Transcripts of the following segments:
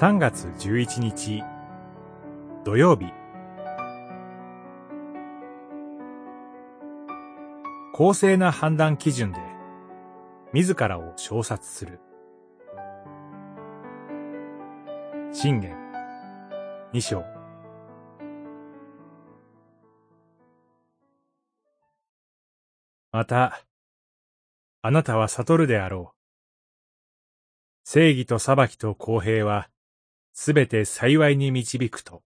3月11日土曜日。公正な判断基準で自らを賞殺する。信玄。二章。また、あなたは悟るであろう。正義と裁きと公平は、すべて幸いに導くと。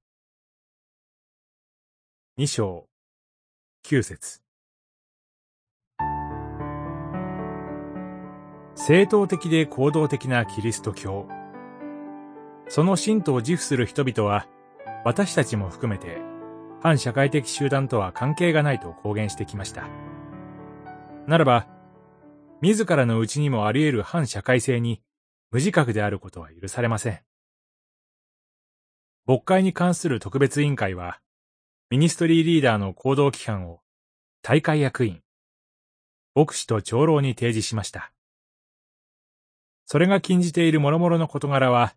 二章、九節。正当的で行動的なキリスト教。その信徒を自負する人々は、私たちも含めて、反社会的集団とは関係がないと公言してきました。ならば、自らのうちにもあり得る反社会性に無自覚であることは許されません。牧会に関する特別委員会は、ミニストリーリーダーの行動規範を大会役員、牧師と長老に提示しました。それが禁じている諸々の事柄は、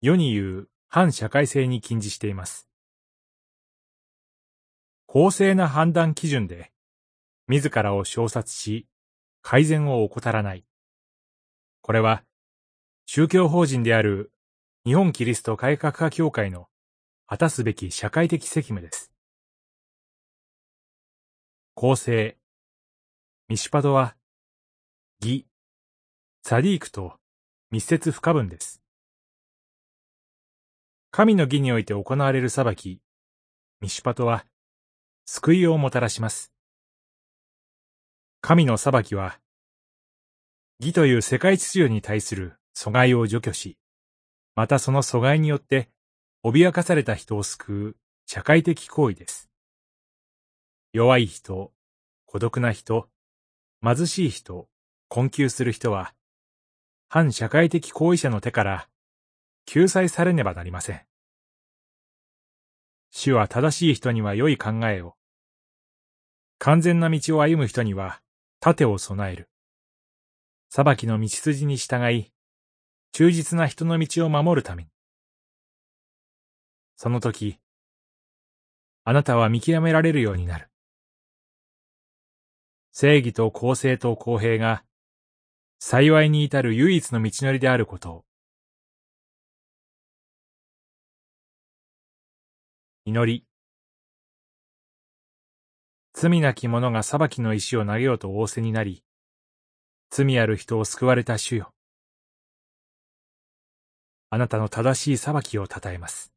世に言う反社会性に禁じしています。公正な判断基準で、自らを賞殺し、改善を怠らない。これは、宗教法人である日本キリスト改革派協会の果たすべき社会的責務です。公正、ミシュパドは、義、サディークと密接不可分です。神の義において行われる裁き、ミシュパトは、救いをもたらします。神の裁きは、義という世界秩序に対する阻害を除去し、またその阻害によって脅かされた人を救う社会的行為です。弱い人、孤独な人、貧しい人、困窮する人は、反社会的行為者の手から救済されねばなりません。主は正しい人には良い考えを、完全な道を歩む人には盾を備える。裁きの道筋に従い、忠実な人の道を守るために。その時、あなたは見極められるようになる。正義と公正と公平が、幸いに至る唯一の道のりであることを。祈り。罪なき者が裁きの石を投げようと仰せになり、罪ある人を救われた主よ。あなたの正しい裁きを称えます。